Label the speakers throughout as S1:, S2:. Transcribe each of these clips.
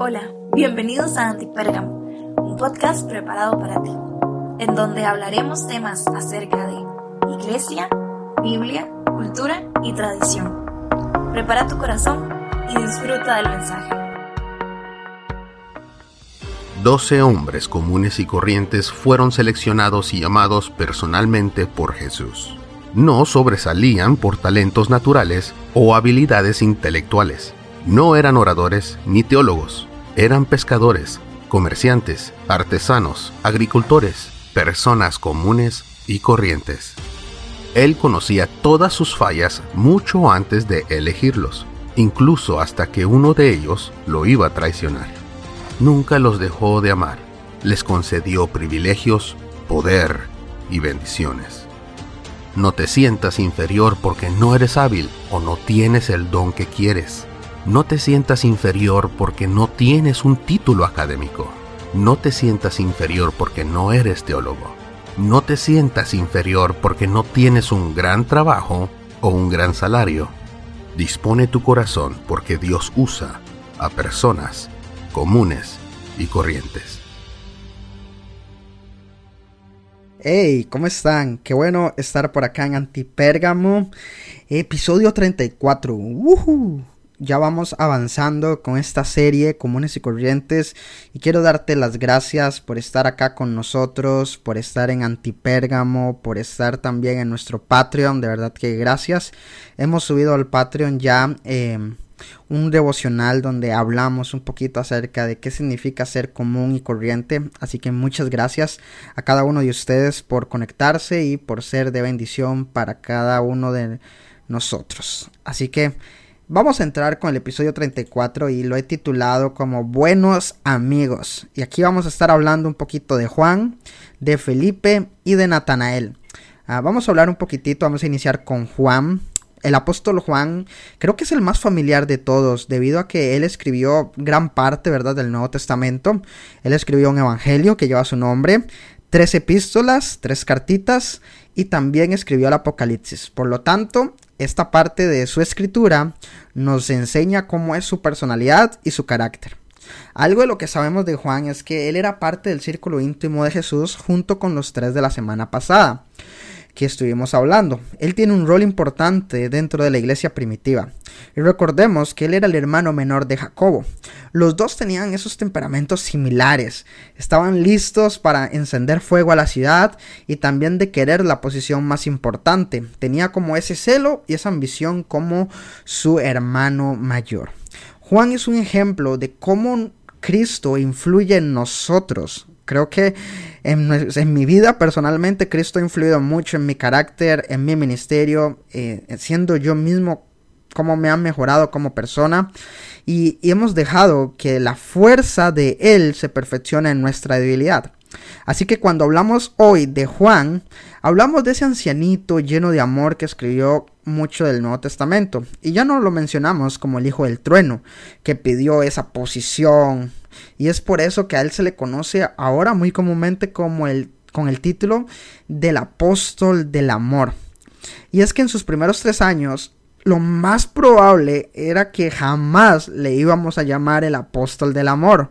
S1: Hola, bienvenidos a Antipérgamo, un podcast preparado para ti, en donde hablaremos temas acerca de iglesia, Biblia, cultura y tradición. Prepara tu corazón y disfruta del mensaje.
S2: Doce hombres comunes y corrientes fueron seleccionados y llamados personalmente por Jesús. No sobresalían por talentos naturales o habilidades intelectuales. No eran oradores ni teólogos, eran pescadores, comerciantes, artesanos, agricultores, personas comunes y corrientes. Él conocía todas sus fallas mucho antes de elegirlos, incluso hasta que uno de ellos lo iba a traicionar. Nunca los dejó de amar, les concedió privilegios, poder y bendiciones. No te sientas inferior porque no eres hábil o no tienes el don que quieres. No te sientas inferior porque no tienes un título académico. No te sientas inferior porque no eres teólogo. No te sientas inferior porque no tienes un gran trabajo o un gran salario. Dispone tu corazón porque Dios usa a personas comunes y corrientes.
S3: Hey, ¿cómo están? Qué bueno estar por acá en Antipérgamo, episodio 34. ¡Woohoo! Ya vamos avanzando con esta serie Comunes y Corrientes y quiero darte las gracias por estar acá con nosotros, por estar en Antipérgamo, por estar también en nuestro Patreon, de verdad que gracias. Hemos subido al Patreon ya em, un devocional donde hablamos un poquito acerca de qué significa ser común y corriente, así que muchas gracias a cada uno de ustedes por conectarse y por ser de bendición para cada uno de nosotros. Así que Vamos a entrar con el episodio 34 y lo he titulado como Buenos amigos. Y aquí vamos a estar hablando un poquito de Juan, de Felipe y de Natanael. Ah, vamos a hablar un poquitito, vamos a iniciar con Juan. El apóstol Juan creo que es el más familiar de todos debido a que él escribió gran parte, ¿verdad?, del Nuevo Testamento. Él escribió un evangelio que lleva su nombre, tres epístolas, tres cartitas y también escribió el Apocalipsis. Por lo tanto, esta parte de su escritura nos enseña cómo es su personalidad y su carácter. Algo de lo que sabemos de Juan es que él era parte del círculo íntimo de Jesús junto con los tres de la semana pasada que estuvimos hablando. Él tiene un rol importante dentro de la iglesia primitiva. Y recordemos que él era el hermano menor de Jacobo. Los dos tenían esos temperamentos similares. Estaban listos para encender fuego a la ciudad y también de querer la posición más importante. Tenía como ese celo y esa ambición como su hermano mayor. Juan es un ejemplo de cómo Cristo influye en nosotros Creo que en, mi vida personalmente Cristo ha influido mucho en mi carácter, en mi ministerio, eh, siendo yo mismo cómo me ha mejorado como persona y, y hemos dejado que la fuerza de Él se perfeccione en nuestra debilidad. Así que cuando hablamos hoy de Juan, hablamos de ese ancianito lleno de amor que escribió mucho del Nuevo Testamento. Y ya no lo mencionamos como el hijo del trueno, que pidió esa posición, y es por eso que a él se le conoce ahora muy comúnmente como el, con el título del apóstol del amor. Y es que en sus primeros tres años, lo más probable era que jamás le íbamos a llamar el apóstol del amor.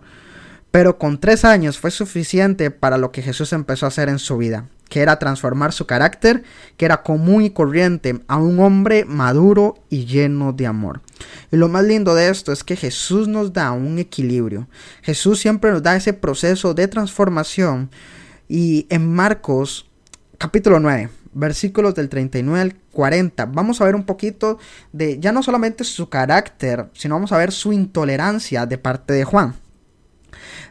S3: Pero con tres años fue suficiente para lo que Jesús empezó a hacer en su vida que era transformar su carácter, que era común y corriente, a un hombre maduro y lleno de amor. Y lo más lindo de esto es que Jesús nos da un equilibrio. Jesús siempre nos da ese proceso de transformación. Y en Marcos capítulo 9, versículos del 39 al 40, vamos a ver un poquito de ya no solamente su carácter, sino vamos a ver su intolerancia de parte de Juan.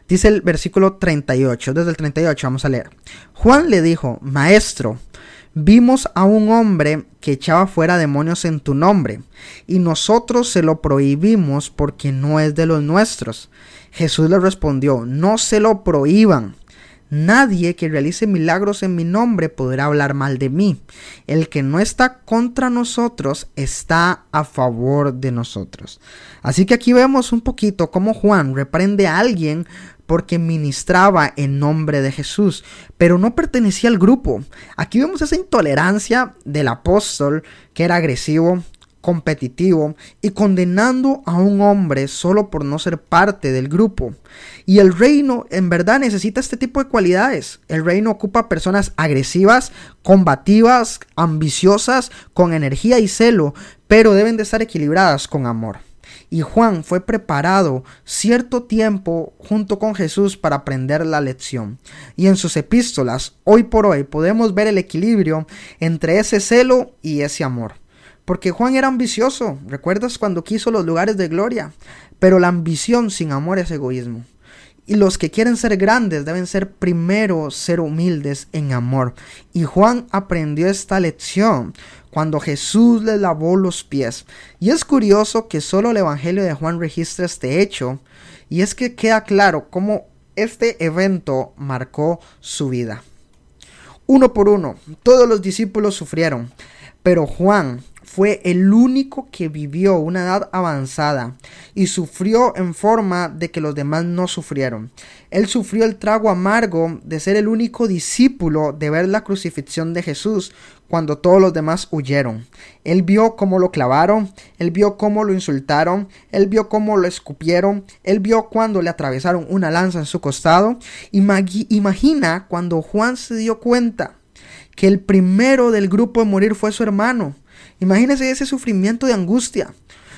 S3: Dice el versículo 38, desde el 38 vamos a leer. Juan le dijo, Maestro, vimos a un hombre que echaba fuera demonios en tu nombre, y nosotros se lo prohibimos porque no es de los nuestros. Jesús le respondió, no se lo prohíban. Nadie que realice milagros en mi nombre podrá hablar mal de mí. El que no está contra nosotros está a favor de nosotros. Así que aquí vemos un poquito cómo Juan reprende a alguien porque ministraba en nombre de Jesús, pero no pertenecía al grupo. Aquí vemos esa intolerancia del apóstol que era agresivo, competitivo y condenando a un hombre solo por no ser parte del grupo. Y el reino en verdad necesita este tipo de cualidades. El reino ocupa personas agresivas, combativas, ambiciosas, con energía y celo, pero deben de estar equilibradas con amor. Y Juan fue preparado cierto tiempo junto con Jesús para aprender la lección. Y en sus epístolas, hoy por hoy, podemos ver el equilibrio entre ese celo y ese amor. Porque Juan era ambicioso, ¿recuerdas cuando quiso los lugares de gloria? Pero la ambición sin amor es egoísmo. Y los que quieren ser grandes deben ser primero ser humildes en amor. Y Juan aprendió esta lección cuando Jesús le lavó los pies. Y es curioso que solo el Evangelio de Juan registra este hecho. Y es que queda claro cómo este evento marcó su vida. Uno por uno, todos los discípulos sufrieron. Pero Juan fue el único que vivió una edad avanzada y sufrió en forma de que los demás no sufrieron. Él sufrió el trago amargo de ser el único discípulo de ver la crucifixión de Jesús cuando todos los demás huyeron. Él vio cómo lo clavaron, él vio cómo lo insultaron, él vio cómo lo escupieron, él vio cuando le atravesaron una lanza en su costado. Imagina cuando Juan se dio cuenta que el primero del grupo de morir fue su hermano Imagínese ese sufrimiento de angustia.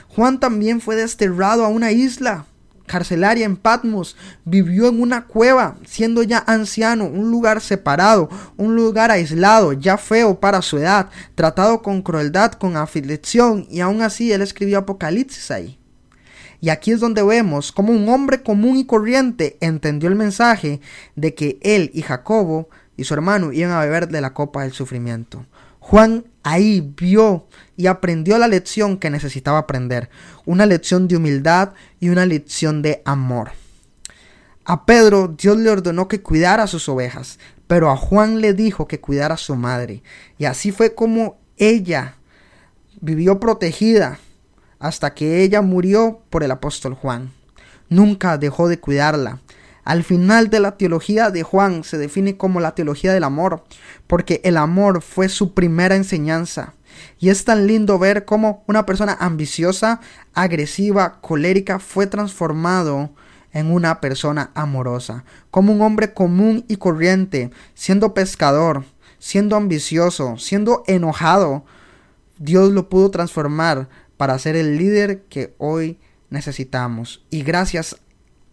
S3: Juan también fue desterrado a una isla carcelaria en Patmos, vivió en una cueva, siendo ya anciano, un lugar separado, un lugar aislado, ya feo para su edad, tratado con crueldad, con aflicción, y aún así él escribió Apocalipsis ahí. Y aquí es donde vemos cómo un hombre común y corriente entendió el mensaje de que él y Jacobo y su hermano iban a beber de la copa del sufrimiento. Juan ahí vio y aprendió la lección que necesitaba aprender, una lección de humildad y una lección de amor. A Pedro Dios le ordenó que cuidara sus ovejas, pero a Juan le dijo que cuidara a su madre. Y así fue como ella vivió protegida hasta que ella murió por el apóstol Juan. Nunca dejó de cuidarla. Al final de la teología de Juan se define como la teología del amor, porque el amor fue su primera enseñanza. Y es tan lindo ver cómo una persona ambiciosa, agresiva, colérica fue transformado en una persona amorosa, como un hombre común y corriente, siendo pescador, siendo ambicioso, siendo enojado, Dios lo pudo transformar para ser el líder que hoy necesitamos. Y gracias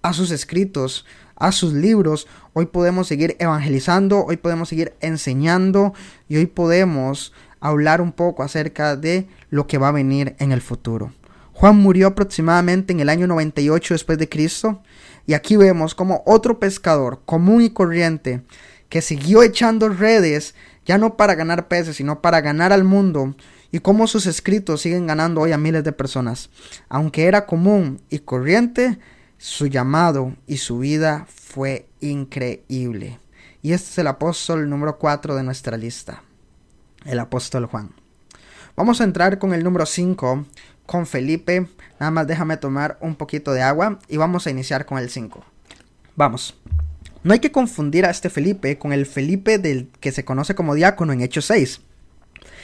S3: a sus escritos, a sus libros, hoy podemos seguir evangelizando, hoy podemos seguir enseñando y hoy podemos hablar un poco acerca de lo que va a venir en el futuro. Juan murió aproximadamente en el año 98 después de Cristo y aquí vemos como otro pescador común y corriente que siguió echando redes ya no para ganar peces sino para ganar al mundo y cómo sus escritos siguen ganando hoy a miles de personas. Aunque era común y corriente, su llamado y su vida fue increíble. Y este es el apóstol número 4 de nuestra lista, el apóstol Juan. Vamos a entrar con el número 5, con Felipe. Nada más déjame tomar un poquito de agua y vamos a iniciar con el 5. Vamos. No hay que confundir a este Felipe con el Felipe del que se conoce como diácono en Hechos 6.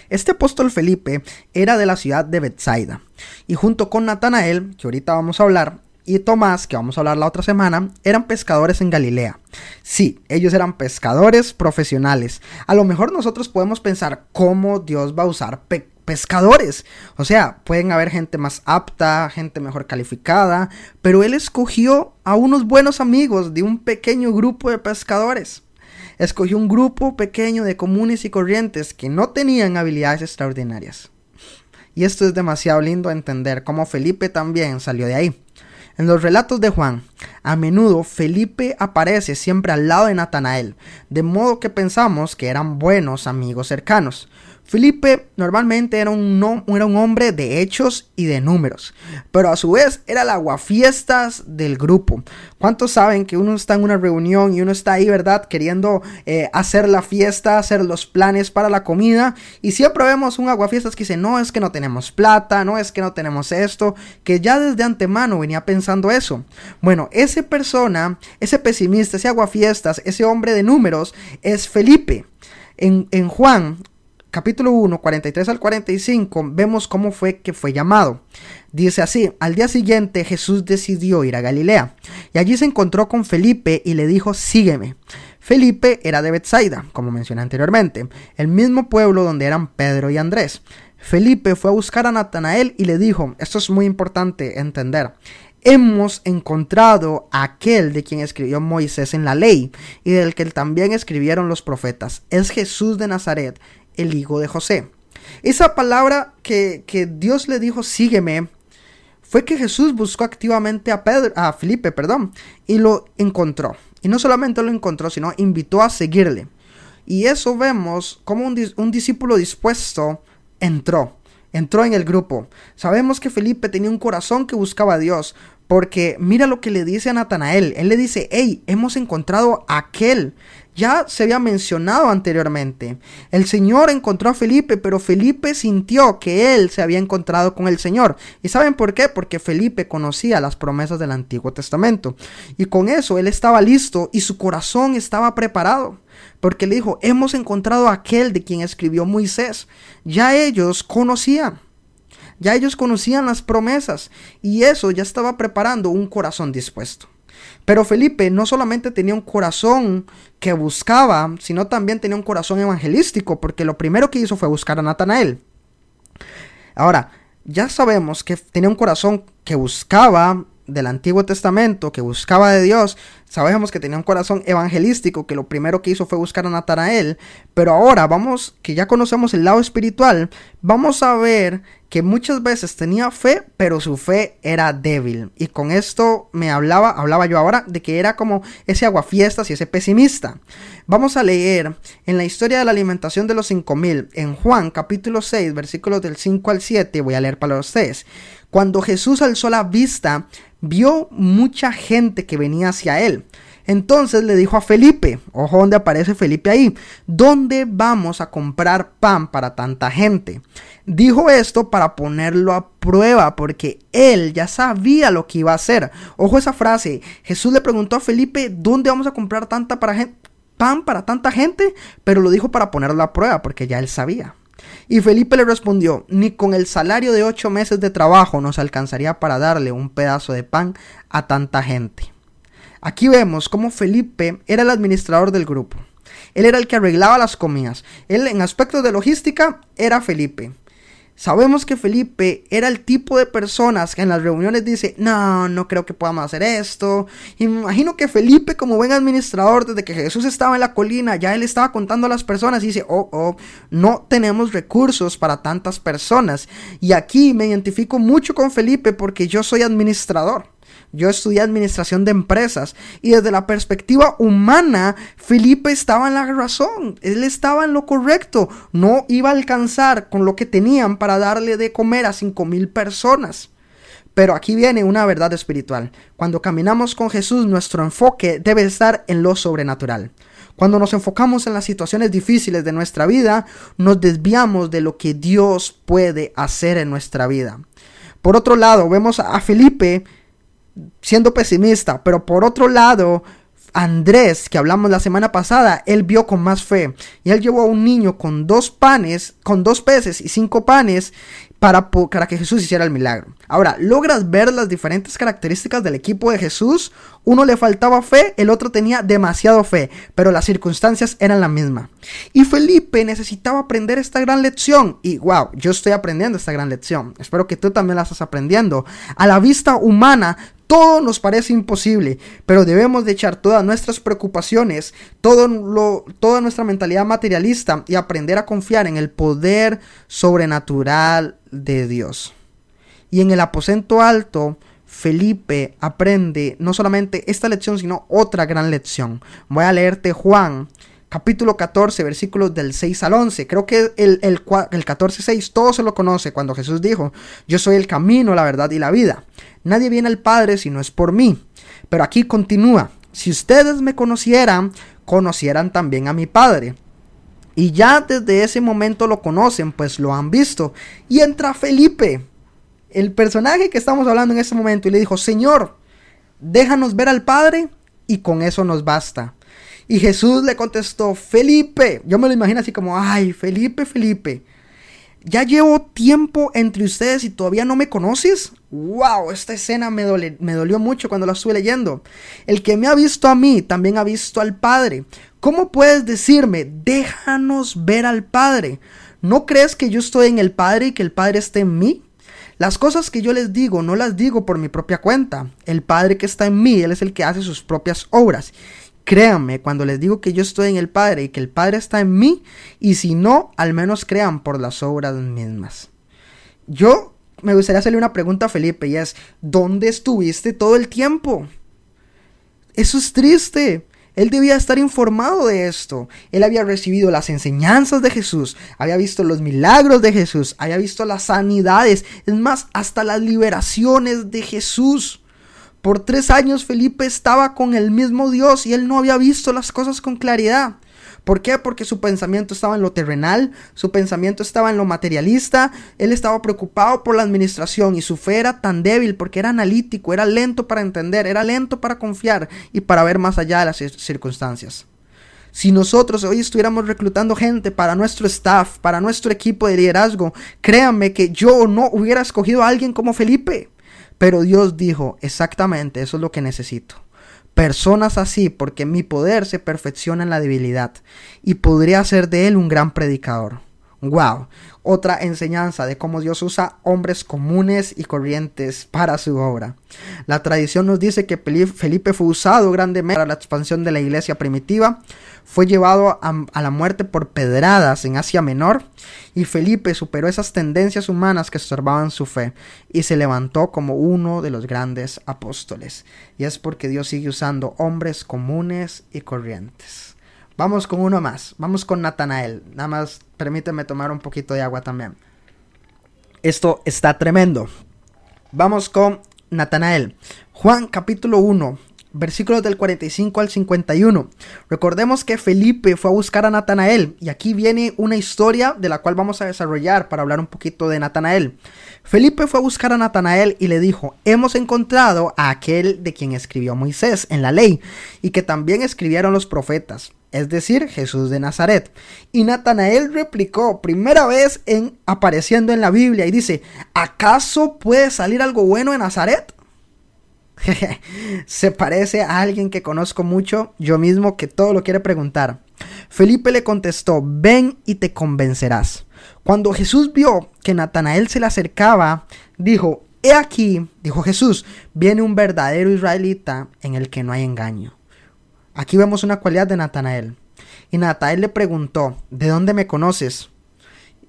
S3: Este apóstol Felipe era de la ciudad de Bethsaida y junto con Natanael, que ahorita vamos a hablar, y Tomás, que vamos a hablar la otra semana, eran pescadores en Galilea. Sí, ellos eran pescadores profesionales. A lo mejor nosotros podemos pensar cómo Dios va a usar pescadores. O sea, pueden haber gente más apta, gente mejor calificada, pero él escogió a unos buenos amigos de un pequeño grupo de pescadores. Escogió un grupo pequeño de comunes y corrientes que no tenían habilidades extraordinarias. Y esto es demasiado lindo entender cómo Felipe también salió de ahí. En los relatos de Juan, a menudo Felipe aparece siempre al lado de Natanael, de modo que pensamos que eran buenos amigos cercanos. Felipe normalmente era un, era un hombre de hechos y de números, pero a su vez era el aguafiestas del grupo. ¿Cuántos saben que uno está en una reunión y uno está ahí, verdad, queriendo eh, hacer la fiesta, hacer los planes para la comida? Y siempre vemos un aguafiestas que dice, no es que no tenemos plata, no es que no tenemos esto, que ya desde antemano venía pensando eso. Bueno, esa persona, ese pesimista, ese aguafiestas, ese hombre de números, es Felipe. En, en, Juan capítulo 1, 43 al 45, vemos cómo fue que fue llamado. Dice así, al día siguiente Jesús decidió ir a Galilea, y allí se encontró con Felipe y le dijo, sígueme. Felipe era de Bethsaida, como mencioné anteriormente, el mismo pueblo donde eran Pedro y Andrés. Felipe fue a buscar a Natanael y le dijo, esto es muy importante entender, hemos encontrado a aquel de quien escribió Moisés en la ley y del que también escribieron los profetas. Es Jesús de Nazaret, el hijo de José. Esa palabra que, Dios le dijo, sígueme, fue que Jesús buscó activamente a, Pedro, a Felipe perdón, y lo encontró. Y no solamente lo encontró, sino invitó a seguirle. Y eso vemos como un, un discípulo dispuesto entró entró en el grupo. Sabemos que Felipe tenía un corazón que buscaba a Dios, porque mira lo que le dice a Natanael. Él le dice, hey, hemos encontrado a aquel. Ya se había mencionado anteriormente. El Señor encontró a Felipe, pero Felipe sintió que él se había encontrado con el Señor. ¿Y saben por qué? Porque Felipe conocía las promesas del Antiguo Testamento. Y con eso él estaba listo y su corazón estaba preparado. Porque le dijo, hemos encontrado a aquel de quien escribió Moisés. Ya ellos conocían. Ya ellos conocían las promesas y eso ya estaba preparando un corazón dispuesto. Pero Felipe no solamente tenía un corazón que buscaba, sino también tenía un corazón evangelístico, porque lo primero que hizo fue buscar a Natanael. Ahora, ya sabemos que tenía un corazón que buscaba del Antiguo Testamento, que buscaba de Dios, sabemos que tenía un corazón evangelístico, que lo primero que hizo fue buscar a Natanael, pero ahora vamos, que ya conocemos el lado espiritual, vamos a ver que muchas veces tenía fe, pero su fe era débil. Y con esto me hablaba, hablaba yo ahora, de que era como ese aguafiestas y ese pesimista. Vamos a leer en la historia de la alimentación de los 5000, en Juan capítulo 6, versículos del 5 al 7, voy a leer para ustedes. Cuando Jesús alzó la vista, vio mucha gente que venía hacia él. Entonces le dijo a Felipe, ojo donde aparece Felipe ahí, ¿dónde vamos a comprar pan para tanta gente? Dijo esto para ponerlo a prueba porque él ya sabía lo que iba a hacer. Ojo esa frase, Jesús le preguntó a Felipe, ¿dónde vamos a comprar tanta pan para tanta gente? Pero lo dijo para ponerlo a prueba porque ya él sabía. Y Felipe le respondió, ni con el salario de ocho meses de trabajo nos alcanzaría para darle un pedazo de pan a tanta gente. Aquí vemos cómo Felipe era el administrador del grupo. Él era el que arreglaba las comidas. Él en aspectos de logística era Felipe. Sabemos que Felipe era el tipo de personas que en las reuniones dice, no, no creo que podamos hacer esto. Imagino que Felipe, como buen administrador, desde que Jesús estaba en la colina, ya él estaba contando a las personas y dice, oh, oh, no tenemos recursos para tantas personas. Y aquí me identifico mucho con Felipe porque yo soy administrador. Yo estudié administración de empresas y desde la perspectiva humana, Felipe estaba en la razón, él estaba en lo correcto, no iba a alcanzar con lo que tenían para darle de comer a cinco mil personas. Pero aquí viene una verdad espiritual. Cuando caminamos con Jesús, nuestro enfoque debe estar en lo sobrenatural. Cuando nos enfocamos en las situaciones difíciles de nuestra vida, nos desviamos de lo que Dios puede hacer en nuestra vida. Por otro lado, vemos a Felipe siendo pesimista, pero por otro lado, Andrés, que hablamos la semana pasada, él vio con más fe y él llevó a un niño con dos panes, con dos peces y cinco panes para, para, que Jesús hiciera el milagro. Ahora, ¿logras ver las diferentes características del equipo de Jesús? Uno le faltaba fe, el otro tenía demasiado fe, pero las circunstancias eran la misma. Y Felipe necesitaba aprender esta gran lección. Y wow, yo estoy aprendiendo esta gran lección. Espero que tú también la estás aprendiendo. A la vista humana, todo nos parece imposible, pero debemos de echar todas nuestras preocupaciones, todo lo, toda nuestra mentalidad materialista y aprender a confiar en el poder sobrenatural de Dios. Y en el aposento alto, Felipe aprende no solamente esta lección, sino otra gran lección. Voy a leerte Juan capítulo 14, versículos del 6 al 11. Creo que el, el, el 14, 6 todo se lo conoce cuando Jesús dijo, yo soy el camino, la verdad y la vida. Nadie viene al Padre si no es por mí. Pero aquí continúa, si ustedes me conocieran, conocieran también a mi Padre. Y ya desde ese momento lo conocen, pues lo han visto. Y entra Felipe, el personaje que estamos hablando en ese momento, y le dijo, Señor, déjanos ver al Padre y con eso nos basta. Y Jesús le contestó, Felipe, yo me lo imagino así como, ay, Felipe, Felipe, ¿ya llevo tiempo entre ustedes y todavía no me conoces? ¡Wow! Esta escena me, dolió mucho cuando la estuve leyendo. El que me ha visto a mí también ha visto al Padre. ¿Cómo puedes decirme, déjanos ver al Padre? ¿No crees que yo estoy en el Padre y que el Padre esté en mí? Las cosas que yo les digo no las digo por mi propia cuenta. El Padre que está en mí, Él es el que hace sus propias obras. Créanme cuando les digo que yo estoy en el Padre y que el Padre está en mí, y si no, al menos crean por las obras mismas. Yo me gustaría hacerle una pregunta a Felipe y es, ¿dónde estuviste todo el tiempo? Eso es triste. Él debía estar informado de esto. Él había recibido las enseñanzas de Jesús, había visto los milagros de Jesús, había visto las sanidades, es más, hasta las liberaciones de Jesús. Por tres años Felipe estaba con el mismo Dios y él no había visto las cosas con claridad. ¿Por qué? Porque su pensamiento estaba en lo terrenal, su pensamiento estaba en lo materialista, él estaba preocupado por la administración y su fe era tan débil porque era analítico, era lento para entender, era lento para confiar y para ver más allá de las circunstancias. Si nosotros hoy estuviéramos reclutando gente para nuestro staff, para nuestro equipo de liderazgo, créanme que yo no hubiera escogido a alguien como Felipe. Pero Dios dijo, exactamente, eso es lo que necesito personas así, porque mi poder se perfecciona en la debilidad y podría hacer de él un gran predicador. Wow, otra enseñanza de cómo Dios usa hombres comunes y corrientes para su obra. La tradición nos dice que Felipe fue usado grandemente para la expansión de la iglesia primitiva, fue llevado a, la muerte por pedradas en Asia Menor y Felipe superó esas tendencias humanas que estorbaban su fe y se levantó como uno de los grandes apóstoles. Y es porque Dios sigue usando hombres comunes y corrientes. Vamos con uno más, vamos con Natanael. Nada más permíteme tomar un poquito de agua también. Esto está tremendo. Vamos con Natanael. Juan capítulo 1, versículos del 45 al 51. Recordemos que Felipe fue a buscar a Natanael y aquí viene una historia de la cual vamos a desarrollar para hablar un poquito de Natanael. Felipe fue a buscar a Natanael y le dijo, hemos encontrado a aquel de quien escribió Moisés en la ley y que también escribieron los profetas, es decir, Jesús de Nazaret. Y Natanael replicó, primera vez en apareciendo en la Biblia y dice, ¿acaso puede salir algo bueno de Nazaret? Se parece a alguien que conozco mucho, yo mismo, que todo lo quiere preguntar. Felipe le contestó, ven y te convencerás. Cuando Jesús vio que Natanael se le acercaba, dijo, he aquí, dijo Jesús, viene un verdadero israelita en el que no hay engaño. Aquí vemos una cualidad de Natanael. Y Natanael le preguntó, ¿de dónde me conoces?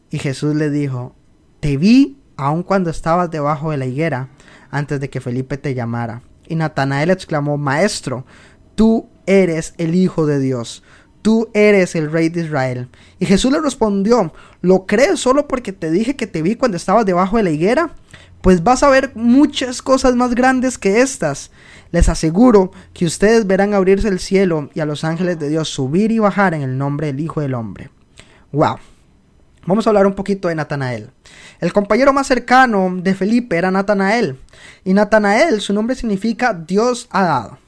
S3: Y Jesús le dijo, te vi aun cuando estabas debajo de la higuera antes de que Felipe te llamara. Y Natanael exclamó, Maestro, tú eres el Hijo de Dios, tú eres el Rey de Israel. Y Jesús le respondió, ¿lo crees solo porque te dije que te vi cuando estabas debajo de la higuera? Pues vas a ver muchas cosas más grandes que estas. Les aseguro que ustedes verán abrirse el cielo y a los ángeles de Dios subir y bajar en el nombre del Hijo del Hombre. ¡Wow! Vamos a hablar un poquito de Natanael. El compañero más cercano de Felipe era Natanael. Y Natanael, su nombre significa Dios ha dado.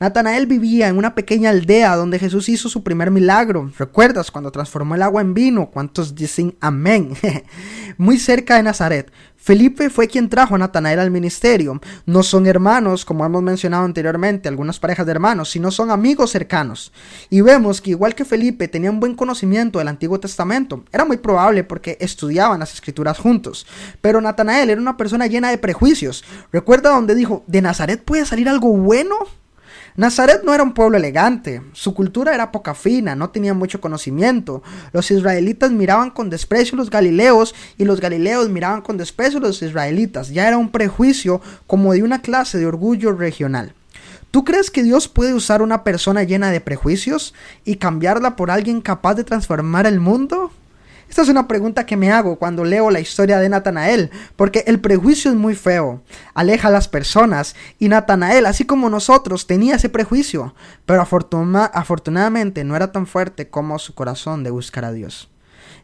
S3: Natanael vivía en una pequeña aldea donde Jesús hizo su primer milagro. ¿Recuerdas cuando transformó el agua en vino? ¿Cuántos dicen amén? Muy cerca de Nazaret. Felipe fue quien trajo a Natanael al ministerio. No son hermanos, como hemos mencionado anteriormente, algunas parejas de hermanos, sino son amigos cercanos. Y vemos que igual que Felipe tenía un buen conocimiento del Antiguo Testamento, era muy probable porque estudiaban las escrituras juntos. Pero Natanael era una persona llena de prejuicios. ¿Recuerda donde dijo, ¿de Nazaret puede salir algo bueno? Nazaret no era un pueblo elegante, su cultura era poca fina, no tenía mucho conocimiento. Los israelitas miraban con desprecio a los galileos y los galileos miraban con desprecio a los israelitas. Ya era un prejuicio como de una clase de orgullo regional. ¿Tú crees que Dios puede usar una persona llena de prejuicios y cambiarla por alguien capaz de transformar el mundo? Esta es una pregunta que me hago cuando leo la historia de Natanael, porque el prejuicio es muy feo, aleja a las personas, y Natanael, así como nosotros, tenía ese prejuicio, pero afortunadamente no era tan fuerte como su corazón de buscar a Dios.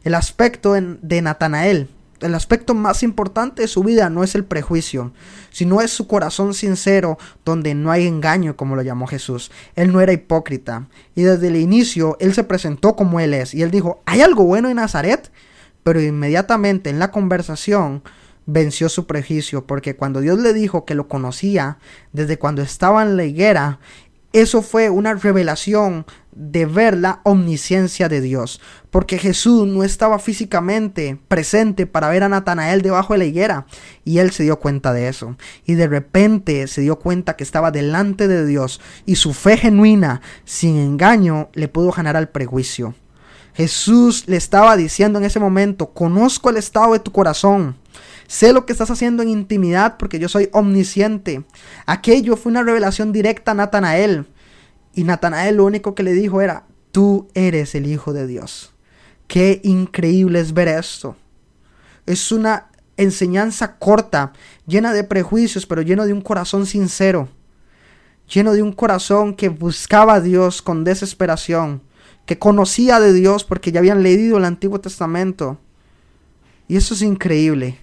S3: El aspecto de Natanael el aspecto más importante de su vida no es el prejuicio, sino es su corazón sincero, donde no hay engaño, como lo llamó Jesús. Él no era hipócrita. Y desde el inicio, él se presentó como él es. Y él dijo, ¿hay algo bueno en Nazaret? Pero inmediatamente en la conversación venció su prejuicio, porque cuando Dios le dijo que lo conocía desde cuando estaba en la higuera, eso fue una revelación de ver la omnisciencia de Dios, porque Jesús no estaba físicamente presente para ver a Natanael debajo de la higuera, y él se dio cuenta de eso, y de repente se dio cuenta que estaba delante de Dios, y su fe genuina, sin engaño, le pudo ganar al prejuicio. Jesús le estaba diciendo en ese momento, conozco el estado de tu corazón, Sé lo que estás haciendo en intimidad porque yo soy omnisciente. Aquello fue una revelación directa a Natanael. Y Natanael lo único que le dijo era, tú eres el Hijo de Dios. Qué increíble es ver esto. Es una enseñanza corta, llena de prejuicios, pero lleno de un corazón sincero. Lleno de un corazón que buscaba a Dios con desesperación, que conocía de Dios porque ya habían leído el Antiguo Testamento. Y eso es increíble.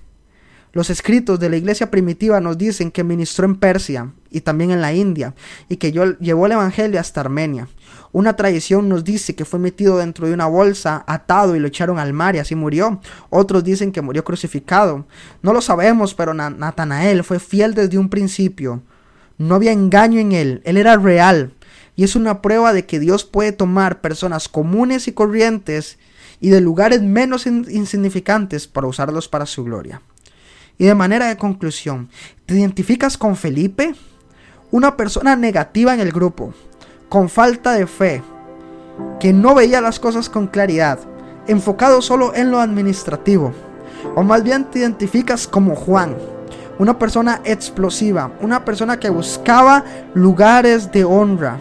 S3: Los escritos de la iglesia primitiva nos dicen que ministró en Persia y también en la India y que llevó el Evangelio hasta Armenia. Una tradición nos dice que fue metido dentro de una bolsa, atado y lo echaron al mar y así murió. Otros dicen que murió crucificado. No lo sabemos, pero Natanael fue fiel desde un principio. No había engaño en él, él era real. Y es una prueba de que Dios puede tomar personas comunes y corrientes y de lugares menos insignificantes para usarlos para su gloria. Y de manera de conclusión, ¿te identificas con Felipe? Una persona negativa en el grupo, con falta de fe, que no veía las cosas con claridad, enfocado solo en lo administrativo. O más bien te identificas como Juan, una persona explosiva, una persona que buscaba lugares de honra,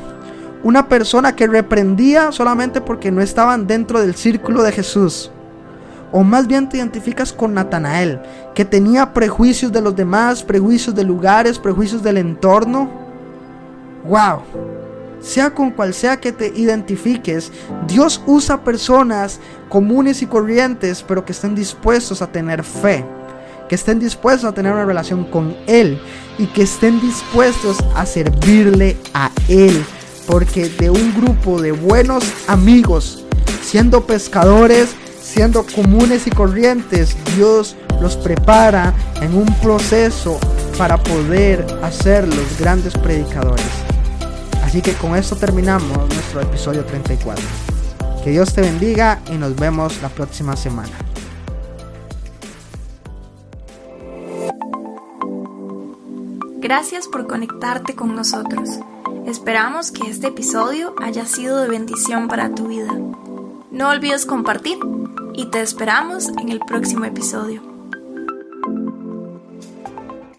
S3: una persona que reprendía solamente porque no estaban dentro del círculo de Jesús o más bien te identificas con Natanael, que tenía prejuicios de los demás, prejuicios de lugares, prejuicios del entorno. ¡Wow! Sea con cual sea que te identifiques, Dios usa personas comunes y corrientes, pero que estén dispuestos a tener fe, que estén dispuestos a tener una relación con Él y que estén dispuestos a servirle a Él. Porque de un grupo de buenos amigos, siendo pescadores, siendo comunes y corrientes, Dios los prepara en un proceso para poder hacer los grandes predicadores. Así que con esto terminamos nuestro episodio 34. Que Dios te bendiga y nos vemos la próxima semana.
S1: Gracias por conectarte con nosotros. Esperamos que este episodio haya sido de bendición para tu vida. No olvides compartir y te esperamos en el próximo episodio.